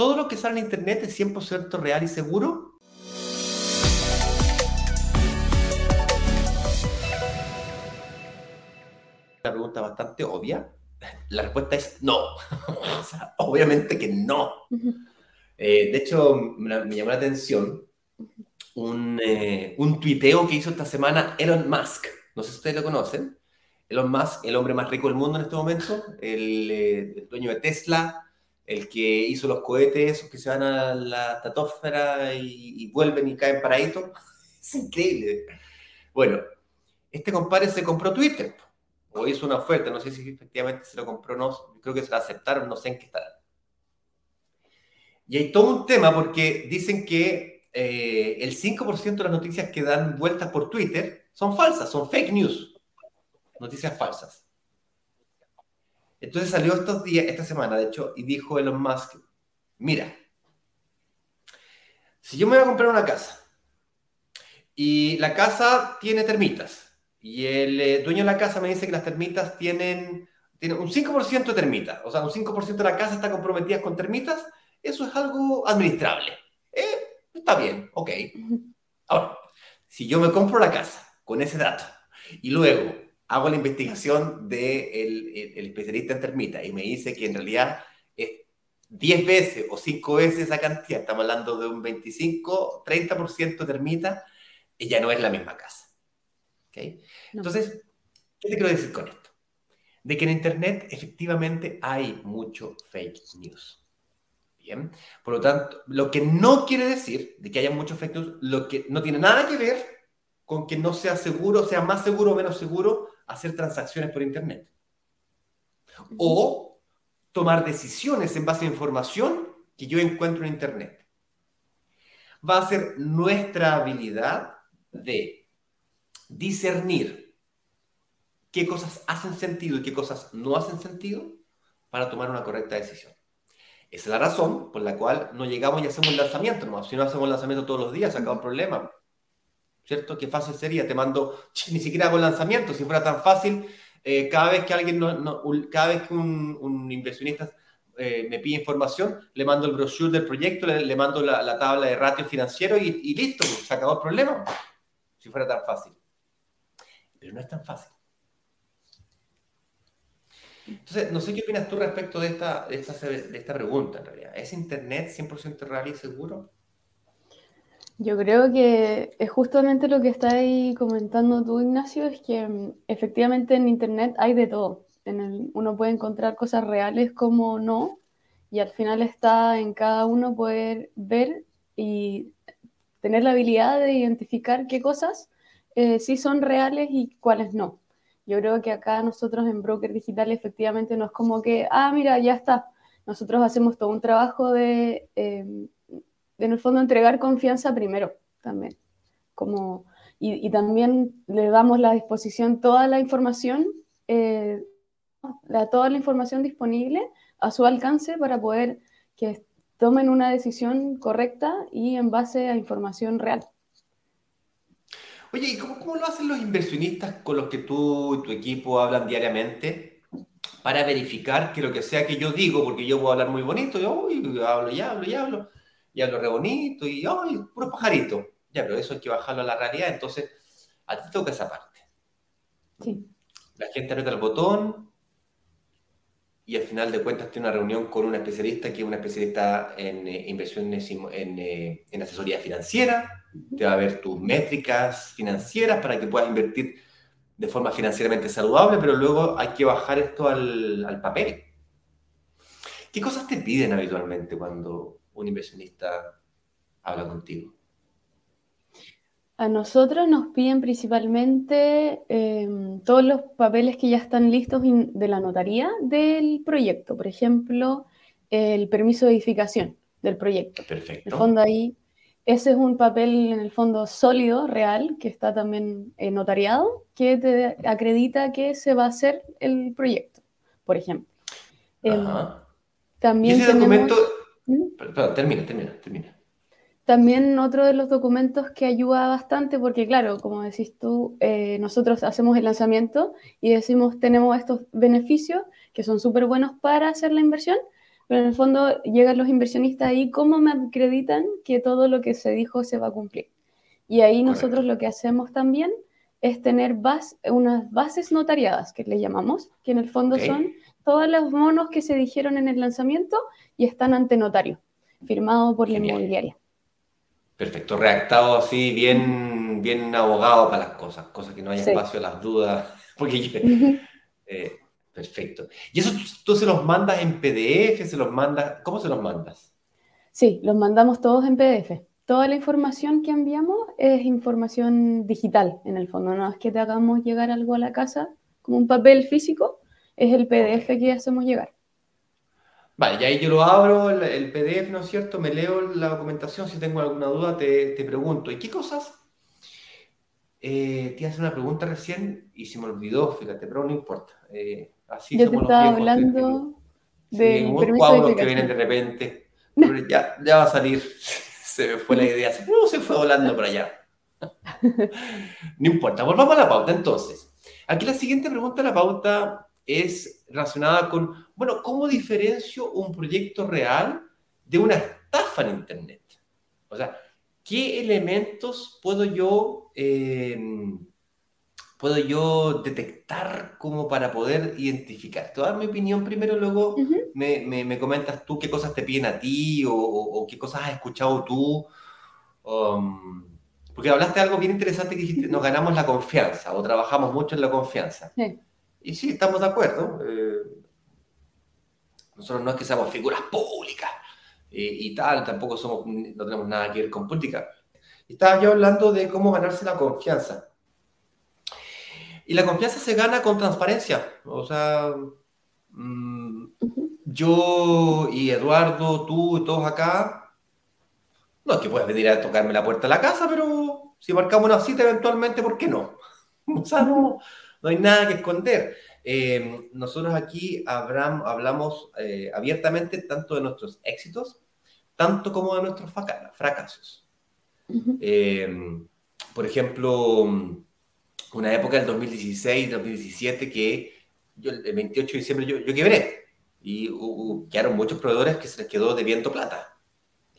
¿todo lo que sale en Internet es 100% real y seguro? La pregunta bastante obvia. La respuesta es no. obviamente que no. Eh, de hecho, me, llamó la atención un, eh, un tuiteo que hizo esta semana Elon Musk. No sé si ustedes lo conocen. Elon Musk, el hombre más rico del mundo en este momento, el, eh, dueño de Tesla, el que hizo los cohetes, esos que se van a la estratosfera y, vuelven y caen paraditos. Es increíble. Bueno, este compadre se compró Twitter, o hizo una oferta, no sé si efectivamente se lo compró o no, creo que se lo aceptaron, no sé en qué estará. Y hay todo un tema porque dicen que eh, el 5% de las noticias que dan vueltas por Twitter son falsas, son fake news, noticias falsas. Entonces salió estos días, esta semana, de hecho, y dijo Elon Musk, mira, si yo me voy a comprar una casa y la casa tiene termitas y el eh, dueño de la casa me dice que las termitas tienen, tienen un 5% de termitas, o sea, un 5% de la casa está comprometida con termitas, eso es algo administrable. Eh, está bien, ok. Ahora, si yo me compro la casa con ese dato y luego hago la investigación del de el, especialista en termitas y me dice que en realidad es 10 veces o 5 veces esa cantidad, estamos hablando de un 25, 30% de termita, y ya no es la misma casa. ¿Okay? Entonces, ¿qué te quiero decir con esto? De que en Internet efectivamente hay mucho fake news. Bien, por lo tanto, lo que no quiere decir de que haya mucho fake news, lo que no tiene nada que ver con que no sea seguro, sea más seguro o menos seguro hacer transacciones por Internet. O tomar decisiones en base a información que yo encuentro en Internet. Va a ser nuestra habilidad de discernir qué cosas hacen sentido y qué cosas no hacen sentido para tomar una correcta decisión. Esa es la razón por la cual no llegamos y hacemos un lanzamiento nomás. Si no hacemos un lanzamiento todos los días, se acaba el problema. ¿Cierto? Qué fácil sería, te mando, ni siquiera hago lanzamiento, si fuera tan fácil, eh, cada vez que alguien, no, cada vez que un, inversionista eh, me pide información, le mando el brochure del proyecto, le, mando la, tabla de ratio financiero y, listo, pues, se acabó el problema, si fuera tan fácil. Pero no es tan fácil. Entonces, no sé qué opinas tú respecto de esta, de esta, de esta pregunta en realidad. ¿Es Internet 100% real y seguro? Yo creo que es justamente lo que estás ahí comentando tú, Ignacio, es que mm, efectivamente en Internet hay de todo. Uno puede encontrar cosas reales como no, y al final está en cada uno poder ver y tener la habilidad de identificar qué cosas eh, sí son reales y cuáles no. Yo creo que acá nosotros en Broker Digital efectivamente no es como que, ah, mira, ya está. Nosotros hacemos todo un trabajo de... Em, en el fondo entregar confianza primero también. Como, y, también le damos la disposición toda la información, eh, toda la información disponible a su alcance para poder que tomen una decisión correcta y en base a información real. Oye, ¿y cómo, lo hacen los inversionistas con los que tú y tu equipo hablan diariamente para verificar que lo que sea que yo digo, porque yo puedo hablar muy bonito, yo hablo y hablo y hablo, y hablo re bonito y ¡ay! puro pajarito. Ya, pero eso hay que bajarlo a la realidad, entonces a ti toca esa parte. Sí. La gente aprieta el botón y al final de cuentas tiene una reunión con una especialista que es una especialista en eh, inversiones en, eh, en, asesoría financiera, te va a ver tus métricas financieras para que puedas invertir de forma financieramente saludable, pero luego hay que bajar esto al, al papel. ¿Qué cosas te piden habitualmente cuando, un inversionista habla contigo? A nosotros nos piden principalmente em, todos los papeles que ya están listos de la notaría del proyecto. Por ejemplo, el permiso de edificación del proyecto. Perfecto. En el fondo ahí, ese es un papel en el fondo sólido, real, que está también eh, notariado, que te acredita que se va a hacer el proyecto, por ejemplo. Em, también ese documento termina, termina, termina. También otro de los documentos que ayuda bastante, porque claro, como decís tú, eh, nosotros hacemos el lanzamiento y decimos tenemos estos beneficios que son súper buenos para hacer la inversión, pero en el fondo llegan los inversionistas ahí, ¿cómo me acreditan que todo lo que se dijo se va a cumplir? Y ahí nosotros lo que hacemos también es tener unas bases notariadas, que le llamamos, que en el fondo son todos los monos que se dijeron en el lanzamiento y están ante notario, firmado por la inmobiliaria. Perfecto, redactado así, bien, bien abogado para las cosas, cosas que no haya espacio a las dudas. Porque, eh, perfecto. ¿Y eso tú, se los mandas en PDF? ¿Se los mandas? ¿Cómo se los mandas? Sí, los mandamos todos en PDF. Toda la información que enviamos es información digital, en el fondo. No es que te hagamos llegar algo a la casa como un papel físico, es el PDF que hacemos llegar. Vale, y ahí yo lo abro, el, PDF, ¿no es cierto? Me leo la documentación, si tengo alguna duda te, pregunto. ¿Y qué cosas? Eh, te hace una pregunta recién y se me olvidó, fíjate, pero no importa. Eh, así yo te estaba hablando de sí, permiso que vienen de repente. ya, ya va a salir. se me fue la idea. Se, se fue volando por allá. no importa, volvamos a la pauta entonces. Aquí la siguiente pregunta de la pauta es relacionada con, bueno, ¿cómo diferencio un proyecto real de una estafa en Internet? O sea, ¿qué elementos puedo yo, em, puedo yo detectar como para poder identificar? Te voy a dar mi opinión primero, luego me, me, comentas tú qué cosas te piden a ti o, qué cosas has escuchado tú. Um, porque hablaste de algo bien interesante que dijiste, nos ganamos la confianza o trabajamos mucho en la confianza. Sí. Y sí, estamos de acuerdo. Eh, nosotros no es que seamos figuras públicas y, tal, tampoco somos, no tenemos nada que ver con política. Estaba yo hablando de cómo ganarse la confianza. Y la confianza se gana con transparencia. O sea, mm, yo y Eduardo, tú y todos acá, no es que puedas venir a tocarme la puerta de la casa, pero si marcamos una cita eventualmente, ¿por qué no? O sea, no, no hay nada que esconder. Eh, nosotros aquí hablamos eh, abiertamente tanto de nuestros éxitos, tanto como de nuestros fracasos. Eh, por ejemplo, una época del 2016, 2017, que yo, el 28 de diciembre yo, yo quebré y quedaron muchos proveedores que se les quedó debiendo plata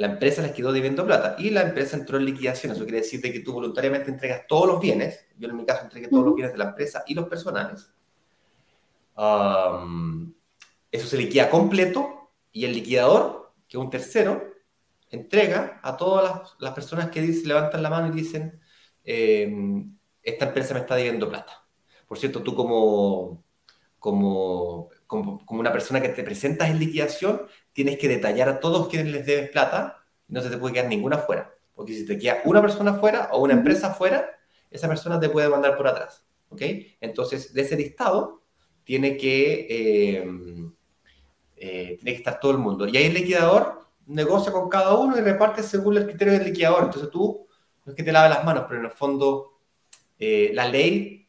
la empresa les quedó debiendo plata y la empresa entró en liquidación. Eso quiere decir que tú voluntariamente entregas todos los bienes. Yo en mi caso entregué todos los bienes de la empresa y los personales. eso se liquida completo y el liquidador, que es un tercero, entrega a todas las, personas que dicen, levantan la mano y dicen, em, esta empresa me está debiendo plata. Por cierto, tú como, como, como, como, una persona que te presentas en liquidación, tienes que detallar a todos quienes les debes plata y no se te puede quedar ninguna fuera. Porque si te queda una persona fuera o una empresa fuera, esa persona te puede mandar por atrás. ¿Ok? Entonces, de ese listado tiene que, eh, eh, tiene que estar todo el mundo. Y ahí el liquidador negocia con cada uno y reparte según el criterio del liquidador. Entonces tú, no es que te lave las manos, pero en el fondo eh, la ley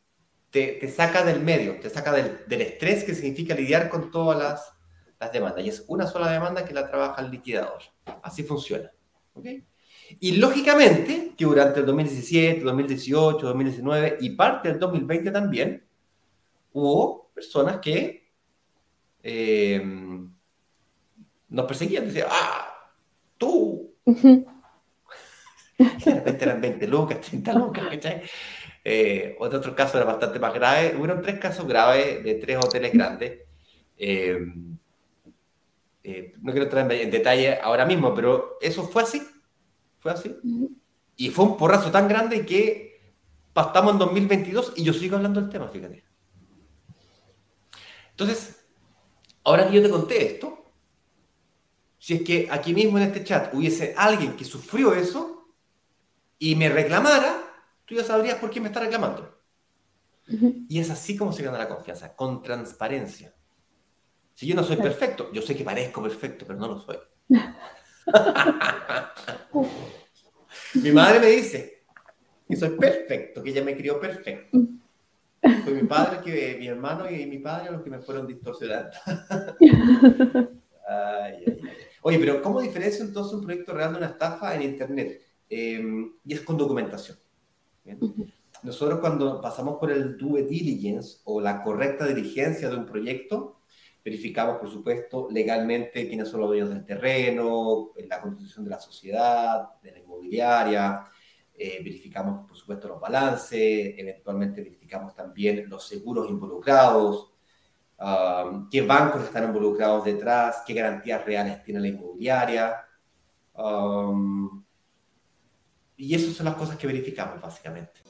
te, te, saca del medio, te saca del, del estrés que significa lidiar con todas las las demandas. Y es una sola demanda que la trabaja el liquidador. Así funciona. Y lógicamente que durante el 2017, 2018, 2019 y parte del 2020 también, hubo personas que eh, nos perseguían. Decían, ah, tú. de repente eran 20 lucas, 30 lucas, eh, otro, caso era bastante más grave. Hubo tres casos graves de tres hoteles grandes. Eh, eh, no quiero entrar en detalle ahora mismo, pero eso fue así. Fue así. Y fue un porrazo tan grande que pasamos en 2022 y yo sigo hablando del tema, fíjate. Entonces, ahora que yo te conté esto, si es que aquí mismo en este chat hubiese alguien que sufrió eso y me reclamara, tú ya sabrías por qué me está reclamando. Y es así como se gana la confianza, con transparencia. Si yo no soy perfecto, yo sé que parezco perfecto, pero no lo soy. mi madre me dice que soy perfecto, que ella me crió perfecto. Fue mi padre, que, mi hermano y mi padre los que me fueron distorsionando. Oye, pero ¿cómo diferencia entonces un proyecto real de una estafa en Internet? Em, y es con documentación. Nosotros cuando pasamos por el due diligence o la correcta diligencia de un proyecto, Verificamos, por supuesto, legalmente quiénes son los dueños del terreno, la constitución de la sociedad, de la inmobiliaria. Eh, verificamos, por supuesto, los balances. Eventualmente verificamos también los seguros involucrados, um, qué bancos están involucrados detrás, qué garantías reales tiene la inmobiliaria. Um, y esas son las cosas que verificamos, básicamente.